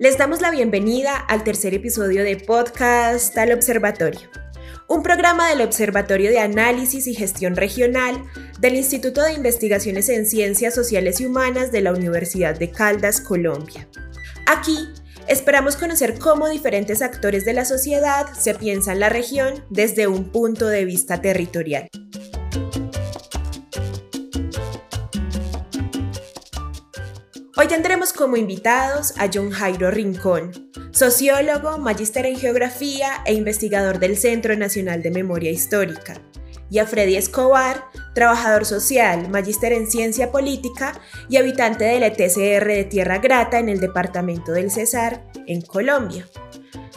Les damos la bienvenida al tercer episodio de Podcast al Observatorio, un programa del Observatorio de Análisis y Gestión Regional del Instituto de Investigaciones en Ciencias Sociales y Humanas de la Universidad de Caldas, Colombia. Aquí esperamos conocer cómo diferentes actores de la sociedad se piensan la región desde un punto de vista territorial. Hoy tendremos como invitados a John Jairo Rincón, sociólogo, magíster en geografía e investigador del Centro Nacional de Memoria Histórica, y a Freddy Escobar, trabajador social, magíster en ciencia política y habitante del ETCR de Tierra Grata en el departamento del Cesar, en Colombia.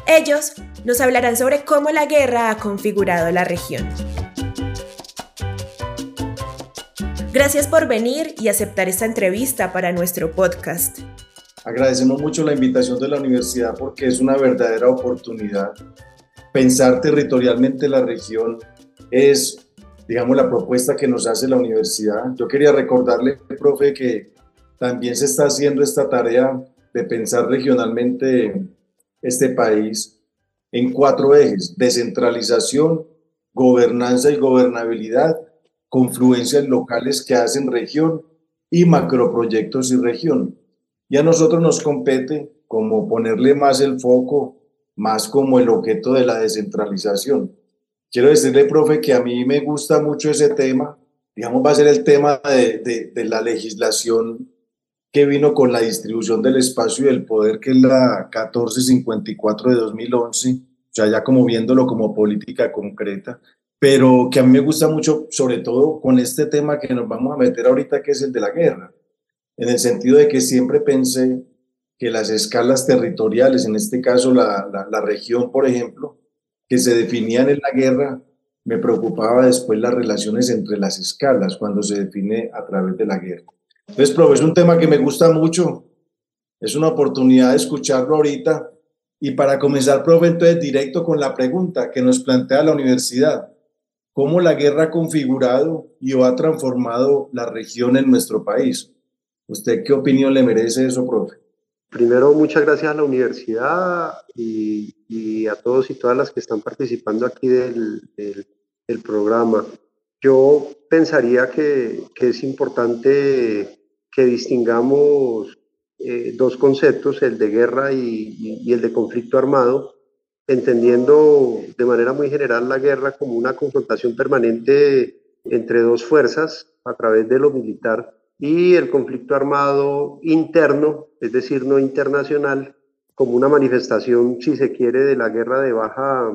Ellos nos hablarán sobre cómo la guerra ha configurado la región. Gracias por venir y aceptar esta entrevista para nuestro podcast. Agradecemos mucho la invitación de la universidad porque es una verdadera oportunidad. Pensar territorialmente la región es, digamos, la propuesta que nos hace la universidad. Yo quería recordarle, profe, que también se está haciendo esta tarea de pensar regionalmente este país en cuatro ejes, descentralización, gobernanza y gobernabilidad confluencias locales que hacen región y macroproyectos y región. Y a nosotros nos compete como ponerle más el foco, más como el objeto de la descentralización. Quiero decirle, profe, que a mí me gusta mucho ese tema. Digamos, va a ser el tema de, de, la legislación que vino con la distribución del espacio y del poder, que es la 1454 de 2011, o sea, ya como viéndolo como política concreta pero que a mí me gusta mucho, sobre todo con este tema que nos vamos a meter ahorita, que es el de la guerra, en el sentido de que siempre pensé que las escalas territoriales, en este caso la, la, región, por ejemplo, que se definían en la guerra, me preocupaba después las relaciones entre las escalas cuando se define a través de la guerra. Entonces, profe, es un tema que me gusta mucho, es una oportunidad de escucharlo ahorita. Y para comenzar, profe, entonces directo con la pregunta que nos plantea la universidad cómo la guerra ha configurado y o ha transformado la región en nuestro país. ¿Usted qué opinión le merece eso, profe? Primero, muchas gracias a la universidad y, a todos y todas las que están participando aquí del, programa. Yo pensaría que, es importante que distingamos eh, dos conceptos, el de guerra y el de conflicto armado, entendiendo de manera muy general la guerra como una confrontación permanente entre dos fuerzas a través de lo militar y el conflicto armado interno, es decir, no internacional, como una manifestación, si se quiere, de la guerra de baja,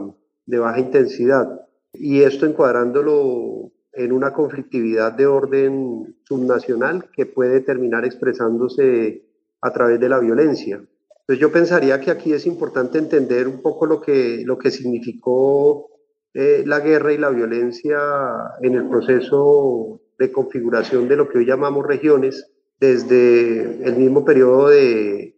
de baja intensidad. Y esto encuadrándolo en una conflictividad de orden subnacional que puede terminar expresándose a través de la violencia. Entonces yo pensaría que aquí es importante entender un poco lo que, lo que significó eh, la guerra y la violencia en el proceso de configuración de lo que hoy llamamos regiones, desde el mismo periodo de,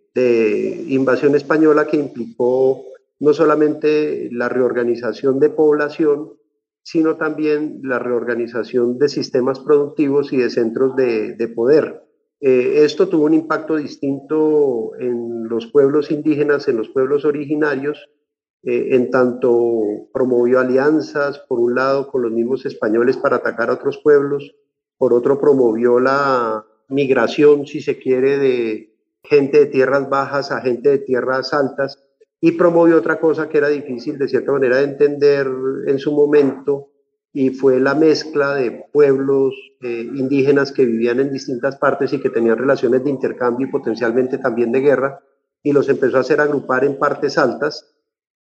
invasión española que implicó no solamente la reorganización de población, sino también la reorganización de sistemas productivos y de centros de poder. Eh, esto tuvo un impacto distinto en los pueblos indígenas, en los pueblos originarios, eh, en tanto promovió alianzas, por un lado, con los mismos españoles para atacar a otros pueblos, por otro promovió la migración, si se quiere, de gente de tierras bajas a gente de tierras altas, y promovió otra cosa que era difícil de cierta manera de entender en su momento, y fue la mezcla de pueblos eh, indígenas que vivían en distintas partes y que tenían relaciones de intercambio y potencialmente también de guerra, y los empezó a hacer agrupar en partes altas,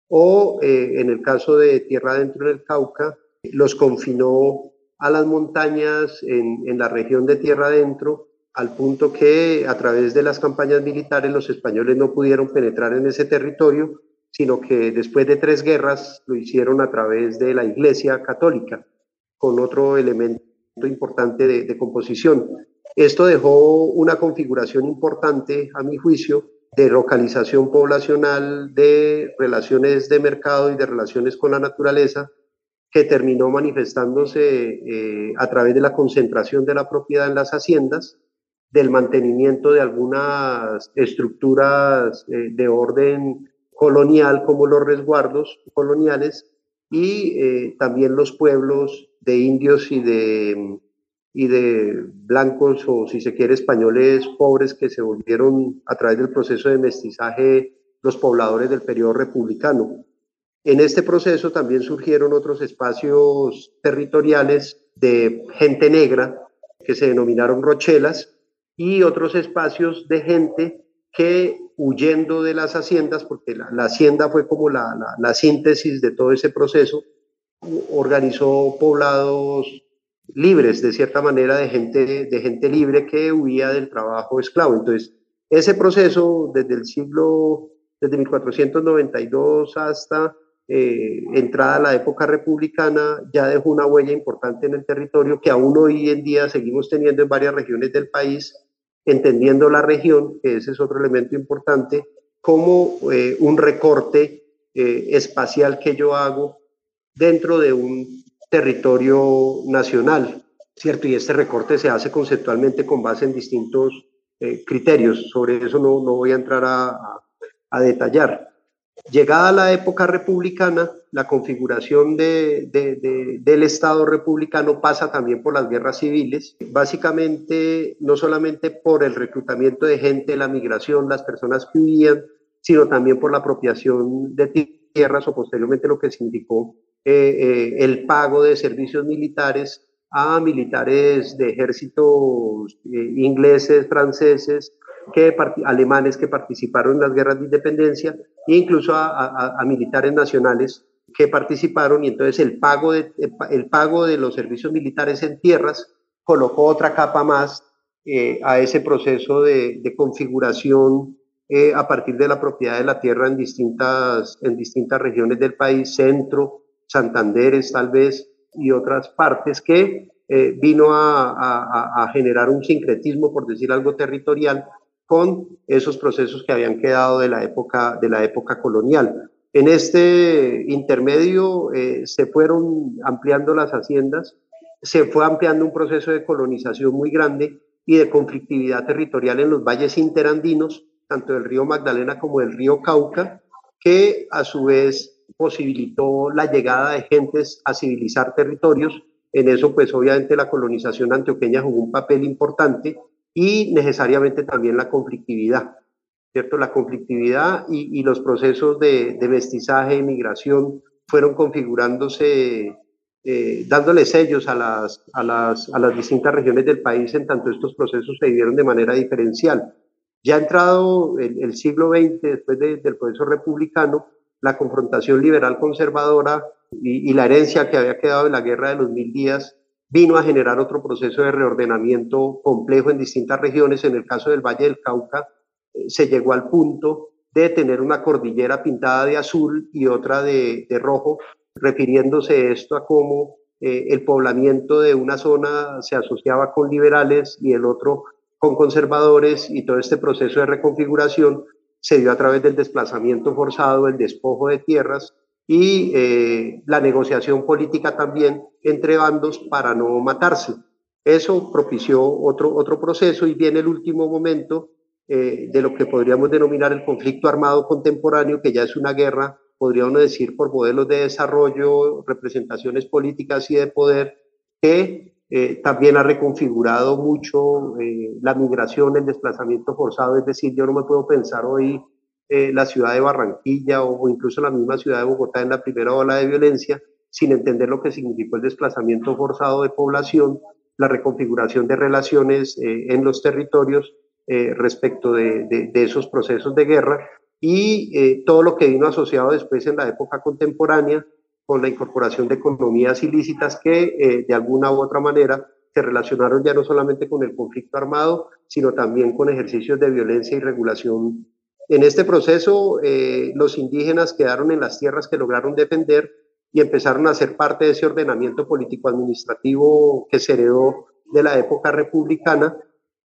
o eh, en el caso de Tierra Adentro del Cauca, los confinó a las montañas en, en la región de Tierra Adentro, al punto que a través de las campañas militares los españoles no pudieron penetrar en ese territorio sino que después de tres guerras lo hicieron a través de la Iglesia Católica, con otro elemento importante de, composición. Esto dejó una configuración importante, a mi juicio, de localización poblacional, de relaciones de mercado y de relaciones con la naturaleza, que terminó manifestándose eh, a través de la concentración de la propiedad en las haciendas del mantenimiento de algunas estructuras eh, de orden colonial como los resguardos coloniales y eh, también los pueblos de indios y de, y de blancos o si se quiere españoles pobres que se volvieron a través del proceso de mestizaje los pobladores del periodo republicano. En este proceso también surgieron otros espacios territoriales de gente negra que se denominaron rochelas y otros espacios de gente que huyendo de las haciendas, porque la, hacienda fue como la, la, síntesis de todo ese proceso, organizó poblados libres, de cierta manera, de gente, de gente libre que huía del trabajo esclavo. Entonces, ese proceso desde el siglo, desde 1492 hasta eh, entrada a la época republicana, ya dejó una huella importante en el territorio que aún hoy en día seguimos teniendo en varias regiones del país, entendiendo la región, que ese es otro elemento importante, como eh, un recorte eh, espacial que yo hago dentro de un territorio nacional, ¿cierto? Y este recorte se hace conceptualmente con base en distintos criterios. Sobre eso no, no voy a entrar a, a detallar. Llegada la época republicana, la configuración del Estado republicano pasa también por las guerras civiles, básicamente no solamente por el reclutamiento de gente, la migración, las personas que huían, sino también por la apropiación de tierras o posteriormente lo que significó eh, eh, el pago de servicios militares a militares de ejércitos eh, ingleses, franceses, que, alemanes que participaron en las guerras de independencia e incluso a, militares nacionales que participaron y entonces el pago, de, el pago de los servicios militares en tierras colocó otra capa más eh, a ese proceso de, configuración eh, a partir de la propiedad de la tierra en distintas, en distintas regiones del país, centro, Santanderes tal vez y otras partes que eh, vino a, a, generar un sincretismo, por decir algo territorial, con esos procesos que habían quedado de la época, de la época colonial. En este intermedio eh, se fueron ampliando las haciendas, se fue ampliando un proceso de colonización muy grande y de conflictividad territorial en los valles interandinos, tanto del río Magdalena como del río Cauca, que a su vez posibilitó la llegada de gentes a civilizar territorios. En eso, pues obviamente la colonización antioqueña jugó un papel importante y necesariamente también la conflictividad, ¿cierto? La conflictividad y, los procesos de, mestizaje y migración fueron configurándose, eh, dándole sellos a las, a, las, a las distintas regiones del país, en tanto estos procesos se vivieron de manera diferencial. Ya entrado el, el siglo XX, después del proceso republicano, la confrontación liberal conservadora y, y, la herencia que había quedado de la guerra de los mil días vino a generar otro proceso de reordenamiento complejo en distintas regiones. En el caso del Valle del Cauca, eh, se llegó al punto de tener una cordillera pintada de azul y otra de, rojo, refiriéndose esto a cómo eh, el poblamiento de una zona se asociaba con liberales y el otro con conservadores y todo este proceso de reconfiguración se dio a través del desplazamiento forzado, el despojo de tierras y eh, la negociación política también entre bandos para no matarse. Eso propició otro, otro proceso y viene el último momento eh, de lo que podríamos denominar el conflicto armado contemporáneo, que ya es una guerra, podríamos decir, por modelos de desarrollo, representaciones políticas y de poder, que eh, también ha reconfigurado mucho la migración, el desplazamiento forzado, es decir, yo no me puedo pensar hoy eh, la ciudad de Barranquilla o, incluso la misma ciudad de Bogotá en la primera ola de violencia, sin entender lo que significó el desplazamiento forzado de población, la reconfiguración de relaciones eh, en los territorios eh, respecto de, de, esos procesos de guerra y todo lo que vino asociado después en la época contemporánea con la incorporación de economías ilícitas que de alguna u otra manera se relacionaron ya no solamente con el conflicto armado, sino también con ejercicios de violencia y regulación en este proceso, eh, los indígenas quedaron en las tierras que lograron defender y empezaron a ser parte de ese ordenamiento político-administrativo que se heredó de la época republicana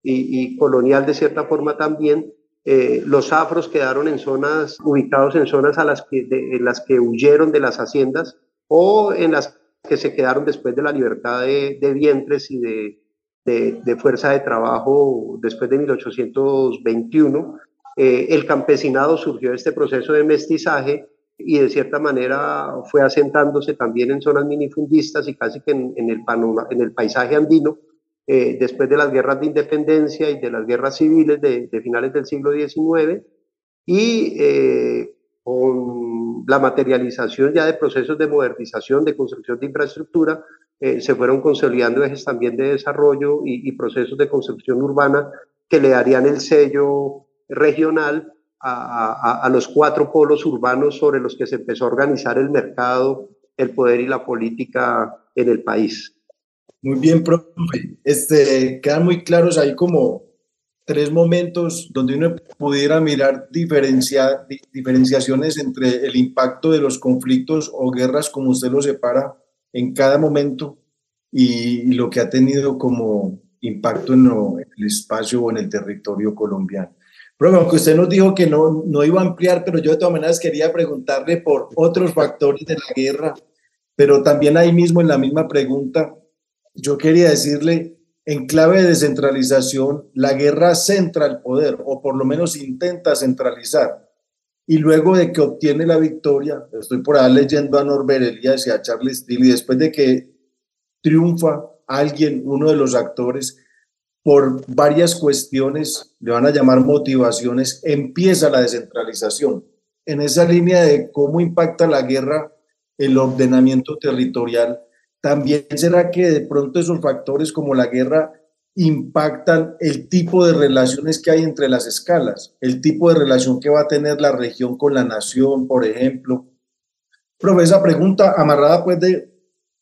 y, colonial de cierta forma también. Eh, los afros quedaron en zonas, ubicados en zonas a las que, en las que huyeron de las haciendas o en las que se quedaron después de la libertad de, vientres y de, de, fuerza de trabajo después de 1821. Eh, el campesinado surgió de este proceso de mestizaje y de cierta manera fue asentándose también en zonas minifundistas y casi que en, el, paisaje andino eh, después de las guerras de independencia y de las guerras civiles de, finales del siglo XIX y eh, con la materialización ya de procesos de modernización, de construcción de infraestructura, se fueron consolidando ejes también de desarrollo y, procesos de construcción urbana que le darían el sello regional a, a, los cuatro polos urbanos sobre los que se empezó a organizar el mercado, el poder y la política en el país. Muy bien, profe. Este, quedan muy claros ahí como tres momentos donde uno pudiera mirar diferencia, diferenciaciones entre el impacto de los conflictos o guerras, como usted lo separa en cada momento, y, lo que ha tenido como impacto en, el espacio o en el territorio colombiano. Profe, aunque usted nos dijo que no, no iba a ampliar, pero yo de todas maneras quería preguntarle por otros factores de la guerra, pero también ahí mismo en la misma pregunta, yo quería decirle, en clave de descentralización, la guerra centra el poder, o por lo menos intenta centralizar. Y luego de que obtiene la victoria, estoy por ahí leyendo a Norbert Elias y a Charles Steele, y después de que triunfa alguien, uno de los actores, por varias cuestiones, le van a llamar motivaciones, empieza la descentralización. En esa línea de cómo impacta la guerra el ordenamiento territorial, también será que de pronto esos factores como la guerra impactan el tipo de relaciones que hay entre las escalas, el tipo de relación que va a tener la región con la nación, por ejemplo. Profe, esa pregunta amarrada pues de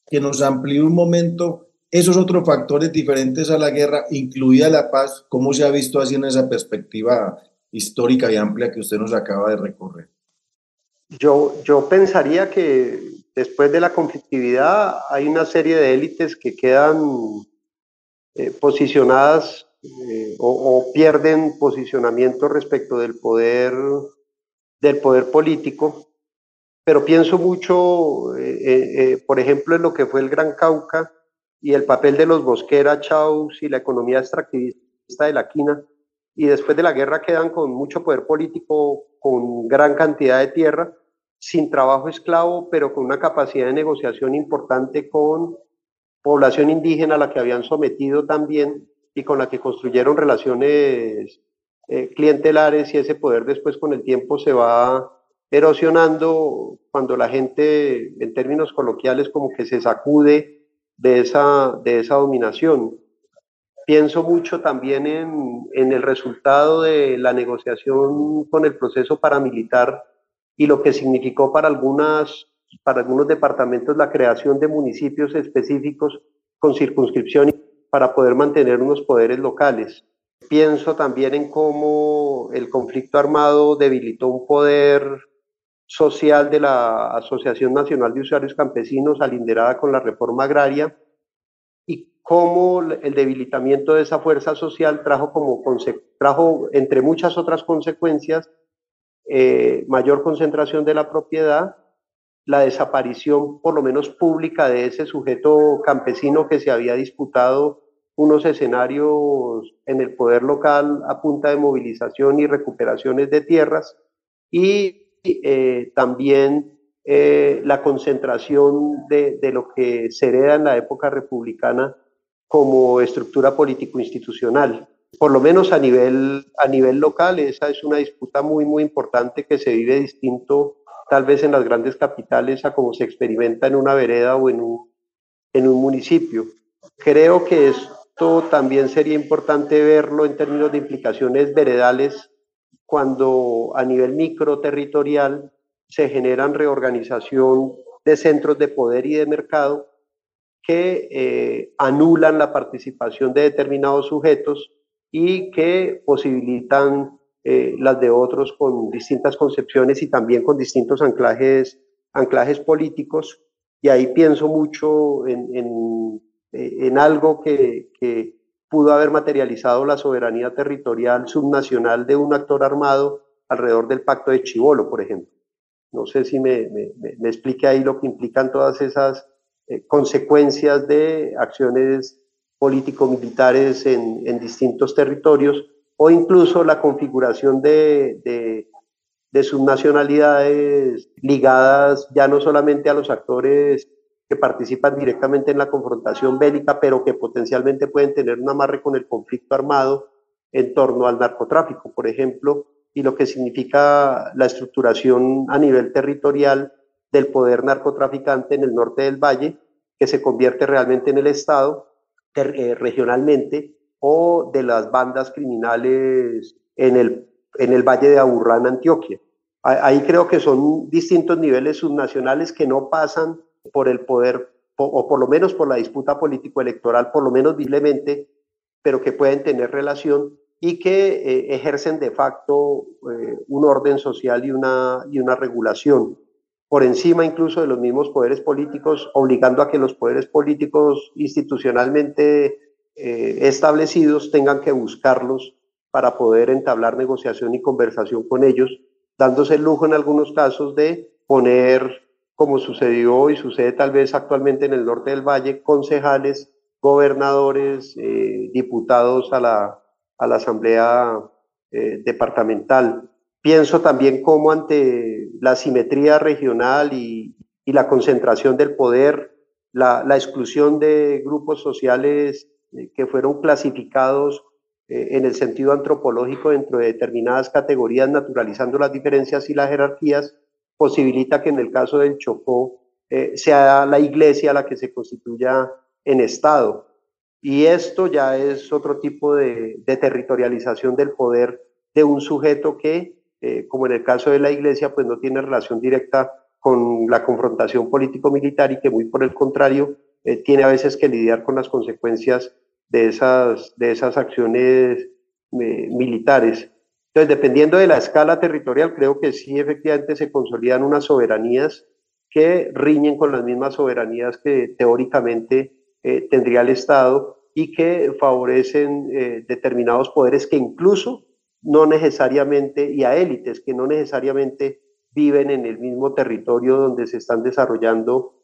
que nos amplíe un momento esos otros factores diferentes a la guerra, incluida la paz, ¿cómo se ha visto así en esa perspectiva histórica y amplia que usted nos acaba de recorrer? Yo, yo pensaría que después de la conflictividad hay una serie de élites que quedan eh, posicionadas eh, o, pierden posicionamiento respecto del poder del poder político pero pienso mucho eh, por ejemplo en lo que fue el Gran Cauca y el papel de los Bosquera, Chaus y la economía extractivista de la quina. Y después de la guerra quedan con mucho poder político con gran cantidad de tierra sin trabajo esclavo, pero con una capacidad de negociación importante con población indígena a la que habían sometido también y con la que construyeron relaciones eh, clientelares y ese poder después con el tiempo se va erosionando cuando la gente, en términos coloquiales, como que se sacude de esa, de esa dominación. Pienso mucho también en, en el resultado de la negociación con el proceso paramilitar y lo que significó para, algunas, para algunos departamentos la creación de municipios específicos con circunscripción para poder mantener unos poderes locales. Pienso también en cómo el conflicto armado debilitó un poder social de la Asociación Nacional de Usuarios Campesinos alinderada con la reforma agraria y cómo el debilitamiento de esa fuerza social trajo, como, trajo entre muchas otras consecuencias, eh, mayor concentración de la propiedad, la desaparición por lo menos pública de ese sujeto campesino que se había disputado unos escenarios en el poder local a punta de movilización y recuperaciones de tierras y eh, también eh, la concentración de, de, lo que se hereda en la época republicana como estructura político-institucional por lo menos a nivel, a nivel local, esa es una disputa muy, muy importante que se vive distinto tal vez en las grandes capitales a como se experimenta en una vereda o en un, en un municipio. Creo que esto también sería importante verlo en términos de implicaciones veredales cuando a nivel microterritorial se generan reorganización de centros de poder y de mercado que eh, anulan la participación de determinados sujetos y que posibilitan eh, las de otros con distintas concepciones y también con distintos anclajes, anclajes políticos. Y ahí pienso mucho en, en, eh, en algo que, que, pudo haber materializado la soberanía territorial subnacional de un actor armado alrededor del pacto de Chivolo, por ejemplo. No sé si me, me, explique ahí lo que implican todas esas eh, consecuencias de acciones político-militares en, en, distintos territorios o incluso la configuración de, de, de subnacionalidades ligadas ya no solamente a los actores que participan directamente en la confrontación bélica, pero que potencialmente pueden tener un amarre con el conflicto armado en torno al narcotráfico, por ejemplo, y lo que significa la estructuración a nivel territorial del poder narcotraficante en el norte del valle, que se convierte realmente en el Estado eh, regionalmente, o de las bandas criminales en el, en el valle de Aburrá, en Antioquia. Ahí creo que son distintos niveles subnacionales que no pasan por el poder, o por lo menos por la disputa político-electoral, por lo menos visiblemente, pero que pueden tener relación y que eh, ejercen de facto eh, un orden social y una, y una regulación por encima incluso de los mismos poderes políticos, obligando a que los poderes políticos institucionalmente eh, establecidos tengan que buscarlos para poder entablar negociación y conversación con ellos, dándose el lujo en algunos casos de poner, como sucedió y sucede tal vez actualmente en el norte del Valle, concejales, gobernadores, eh, diputados a la, a la Asamblea eh, Departamental. Pienso también cómo ante la simetría regional y, y la concentración del poder, la, la, exclusión de grupos sociales eh, que fueron clasificados en el sentido antropológico dentro de determinadas categorías, naturalizando las diferencias y las jerarquías, posibilita que en el caso del Chocó eh, sea la iglesia la que se constituya en Estado. Y esto ya es otro tipo de, territorialización del poder de un sujeto que eh, como en el caso de la iglesia, pues no tiene relación directa con la confrontación político-militar y que muy por el contrario eh, tiene a veces que lidiar con las consecuencias de esas, de esas acciones militares. Dependiendo de la escala territorial, creo que sí efectivamente se consolidan unas soberanías que riñen con las mismas soberanías que teóricamente tendría el Estado y que favorecen determinados poderes que incluso no necesariamente, y a élites que no necesariamente viven en el mismo territorio donde se están desarrollando,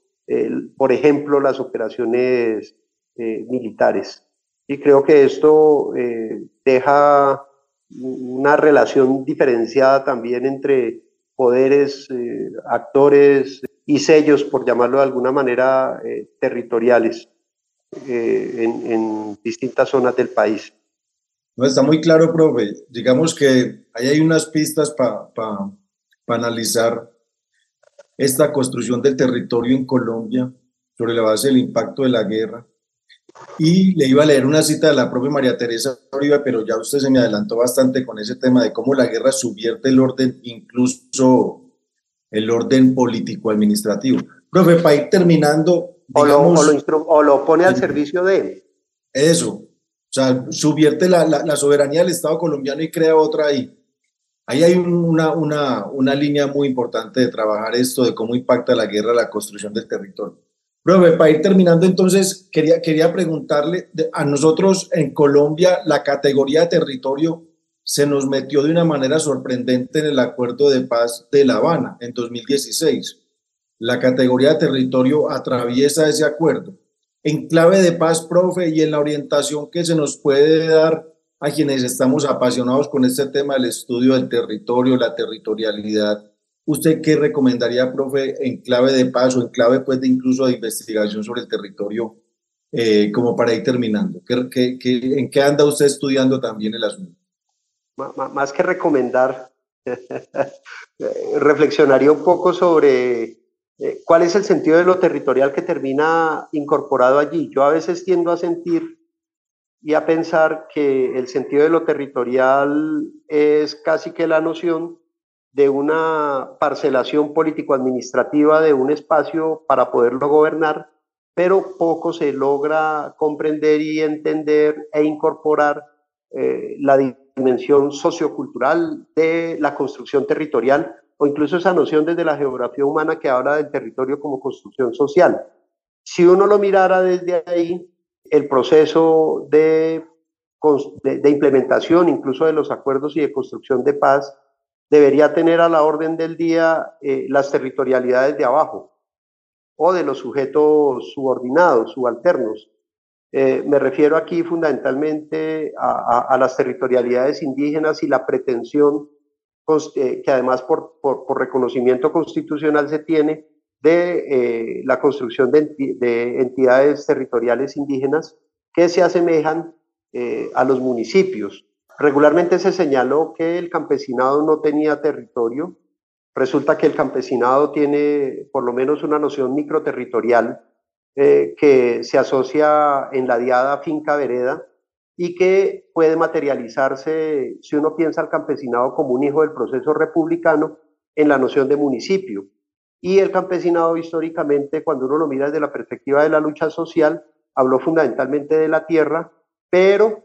por ejemplo, las operaciones eh, militares. Y creo que esto eh, deja una relación diferenciada también entre poderes, eh, actores y sellos, por llamarlo de alguna manera, territoriales en, en distintas zonas del país. No, está muy claro, profe. Digamos que ahí hay unas pistas para pa, analizar esta construcción del territorio en Colombia sobre la base del impacto de la guerra. Y le iba a leer una cita de la propia María Teresa Uribe, pero ya usted se me adelantó bastante con ese tema de cómo la guerra subvierte el orden, incluso el orden político-administrativo. Profe, para ir terminando... Digamos, o, lo, o, lo, pone al servicio de él. Eso, o sea, subvierte la, la, soberanía del Estado colombiano y crea otra ahí. Ahí hay una, una, una, línea muy importante de trabajar esto, de cómo impacta la guerra la construcción del territorio. Profe, para ir terminando entonces, quería, quería preguntarle, a nosotros en Colombia la categoría de territorio se nos metió de una manera sorprendente en el acuerdo de paz de La Habana en 2016. La categoría de territorio atraviesa ese acuerdo en clave de paz, profe, y en la orientación que se nos puede dar a quienes estamos apasionados con este tema del estudio del territorio, la territorialidad. ¿Usted qué recomendaría, profe, en clave de paz o en clave pues, de incluso de investigación sobre el territorio, eh, como para ir terminando? ¿Qué, qué, en qué anda usted estudiando también el asunto? Más que recomendar, reflexionaría un poco sobre eh, ¿Cuál es el sentido de lo territorial que termina incorporado allí? Yo a veces tiendo a sentir y a pensar que el sentido de lo territorial es casi que la noción de una parcelación político-administrativa de un espacio para poderlo gobernar, pero poco se logra comprender y entender e incorporar eh, la dimensión sociocultural de la construcción territorial o incluso esa noción desde la geografía humana que habla del territorio como construcción social. Si uno lo mirara desde ahí, el proceso de, de, implementación incluso de los acuerdos y de construcción de paz debería tener a la orden del día eh, las territorialidades de abajo o de los sujetos subordinados, subalternos, Eh, me refiero aquí fundamentalmente a, las territorialidades indígenas y la pretensión eh, que además por, por, reconocimiento constitucional se tiene de la construcción de, de, entidades territoriales indígenas que se asemejan a los municipios. Regularmente se señaló que el campesinado no tenía territorio. Resulta que el campesinado tiene por lo menos una noción microterritorial eh, que se asocia en la diada finca vereda y que puede materializarse, si uno piensa al campesinado como un hijo del proceso republicano, en la noción de municipio. Y el campesinado históricamente, cuando uno lo mira desde la perspectiva de la lucha social, habló fundamentalmente de la tierra, pero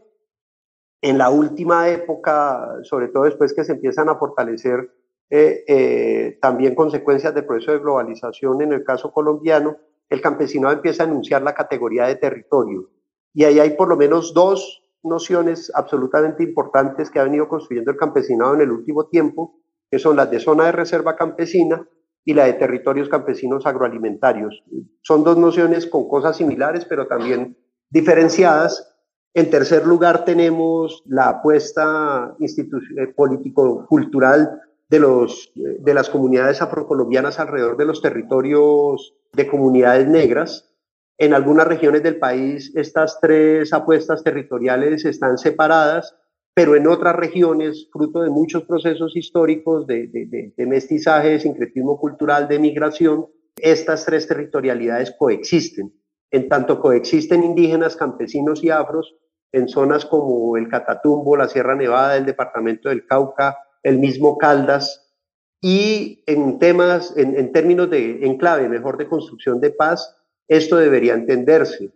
en la última época, sobre todo después que se empiezan a fortalecer eh, eh, también consecuencias del proceso de globalización en el caso colombiano, el campesinado empieza a enunciar la categoría de territorio. Y ahí hay por lo menos dos nociones absolutamente importantes que ha venido construyendo el campesinado en el último tiempo, que son las de zona de reserva campesina y la de territorios campesinos agroalimentarios. Son dos nociones con cosas similares, pero también diferenciadas, en tercer lugar, tenemos la apuesta eh, político-cultural de, los, de las comunidades afrocolombianas alrededor de los territorios de comunidades negras. En algunas regiones del país estas tres apuestas territoriales están separadas, pero en otras regiones, fruto de muchos procesos históricos de, de, de mestizaje, de sincretismo cultural, de migración, estas tres territorialidades coexisten. En tanto coexisten indígenas, campesinos y afros, en zonas como el Catatumbo, la Sierra Nevada, el departamento del Cauca, el mismo Caldas, y en temas, en, términos de enclave, mejor de construcción de paz, esto debería entenderse.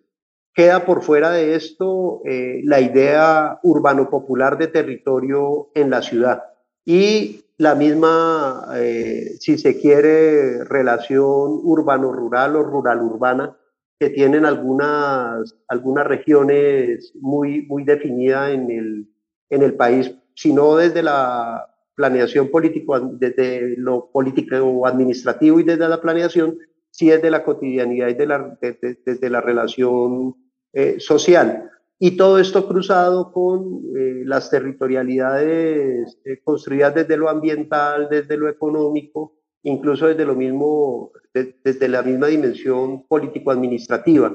Queda por fuera de esto eh, la idea urbano-popular de territorio en la ciudad y la misma, eh, si se quiere, relación urbano-rural o rural-urbana que tienen algunas, algunas regiones muy, muy definidas en el, en el país, sino desde la planeación político, desde lo político administrativo y desde la planeación, sí desde la cotidianidad y de la, desde la relación eh, social. Y todo esto cruzado con eh, las territorialidades eh, construidas desde lo ambiental, desde lo económico, incluso desde lo mismo, desde la misma dimensión político-administrativa.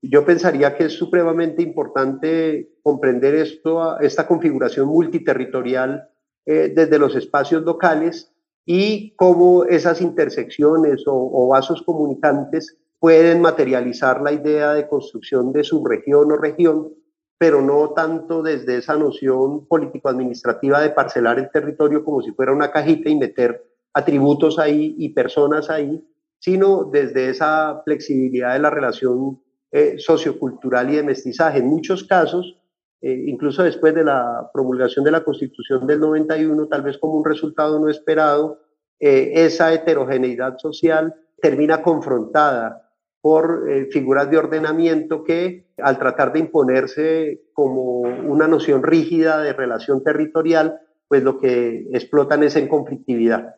Yo pensaría que es supremamente importante comprender esto, esta configuración multiterritorial eh, desde los espacios locales y cómo esas intersecciones o, vasos comunicantes pueden materializar la idea de construcción de subregión o región, pero no tanto desde esa noción político-administrativa de parcelar el territorio como si fuera una cajita y meter atributos ahí y personas ahí, sino desde esa flexibilidad de la relación eh, sociocultural y de mestizaje. En muchos casos, eh, incluso después de la promulgación de la Constitución del 91, tal vez como un resultado no esperado, eh, esa heterogeneidad social termina confrontada por figuras de ordenamiento que, al tratar de imponerse como una noción rígida de relación territorial, pues lo que explotan es en conflictividad.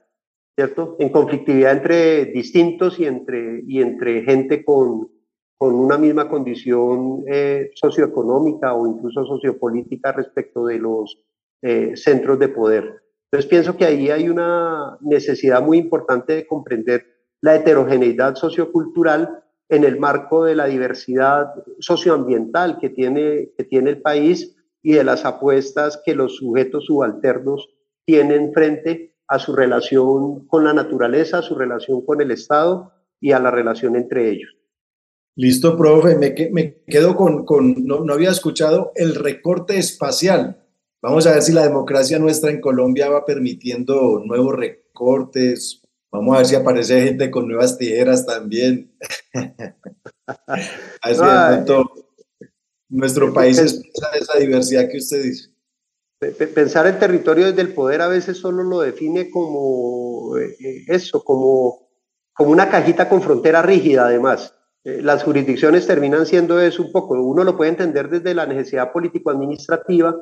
¿Cierto? En conflictividad entre distintos y entre, y entre gente con, con una misma condición eh, socioeconómica o incluso sociopolítica respecto de los eh, centros de poder. Entonces pienso que ahí hay una necesidad muy importante de comprender la heterogeneidad sociocultural en el marco de la diversidad socioambiental que tiene, que tiene el país y de las apuestas que los sujetos subalternos tienen frente a su relación con la naturaleza, a su relación con el Estado y a la relación entre ellos. Listo, profe. Me, me quedo con, con no, no, había escuchado el recorte espacial. Vamos a ver si la democracia nuestra en Colombia va permitiendo nuevos recortes. Vamos a ver si aparece gente con nuevas tijeras también. Así nuestro país es esa diversidad que usted dice pensar el territorio desde el poder a veces solo lo define como eh, eh, eso, como, como una cajita con frontera rígida además. Eh, las jurisdicciones terminan siendo eso un poco, uno lo puede entender desde la necesidad político-administrativa,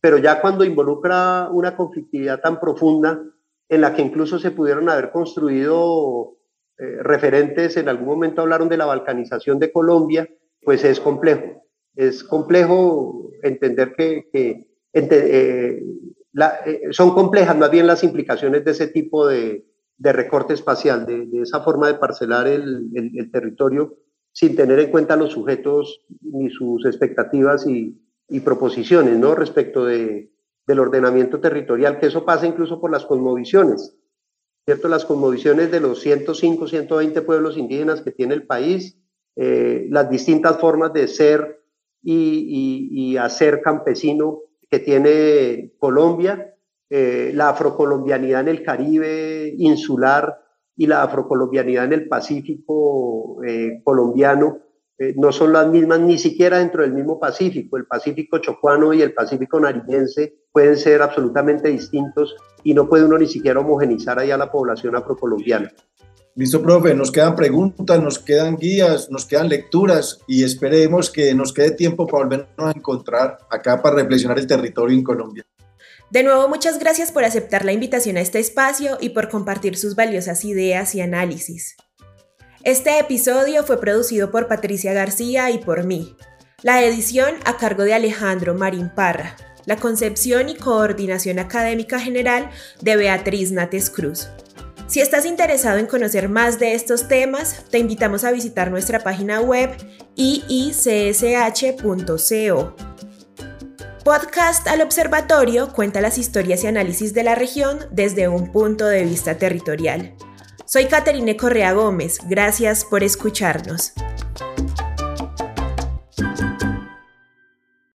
pero ya cuando involucra una conflictividad tan profunda en la que incluso se pudieron haber construido referentes, en algún momento hablaron de la balcanización de Colombia, pues es complejo. es complejo entender que, que eh, eh, son complejas más bien las implicaciones de ese tipo de, de recorte espacial, de, de, esa forma de parcelar el, el, territorio sin tener en cuenta los sujetos ni sus expectativas y, y proposiciones ¿no? respecto de, del ordenamiento territorial, que eso pasa incluso por las cosmovisiones. ¿cierto? Las cosmovisiones de los 105, 120 pueblos indígenas que tiene el país, eh, las distintas formas de ser y, y, y hacer campesino que tiene Colombia, eh, la afrocolombianidad en el Caribe insular y la afrocolombianidad en el Pacífico eh, colombiano eh, no son las mismas ni siquiera dentro del mismo Pacífico. El Pacífico chocuano y el Pacífico nariñense pueden ser absolutamente distintos y no puede uno ni siquiera homogenizar allá la población afrocolombiana. Listo, profe, nos quedan preguntas, nos quedan guías, nos quedan lecturas y esperemos que nos quede tiempo para volvernos a encontrar acá para reflexionar el territorio en Colombia. De nuevo, muchas gracias por aceptar la invitación a este espacio y por compartir sus valiosas ideas y análisis. Este episodio fue producido por Patricia García y por mí. La edición a cargo de Alejandro Marín Parra. La concepción y coordinación académica general de Beatriz Nates Cruz. Si estás interesado en conocer más de estos temas, te invitamos a visitar nuestra página web iicsh.co. Podcast al Observatorio cuenta las historias y análisis de la región desde un punto de vista territorial. Soy Caterine Correa Gómez, gracias por escucharnos.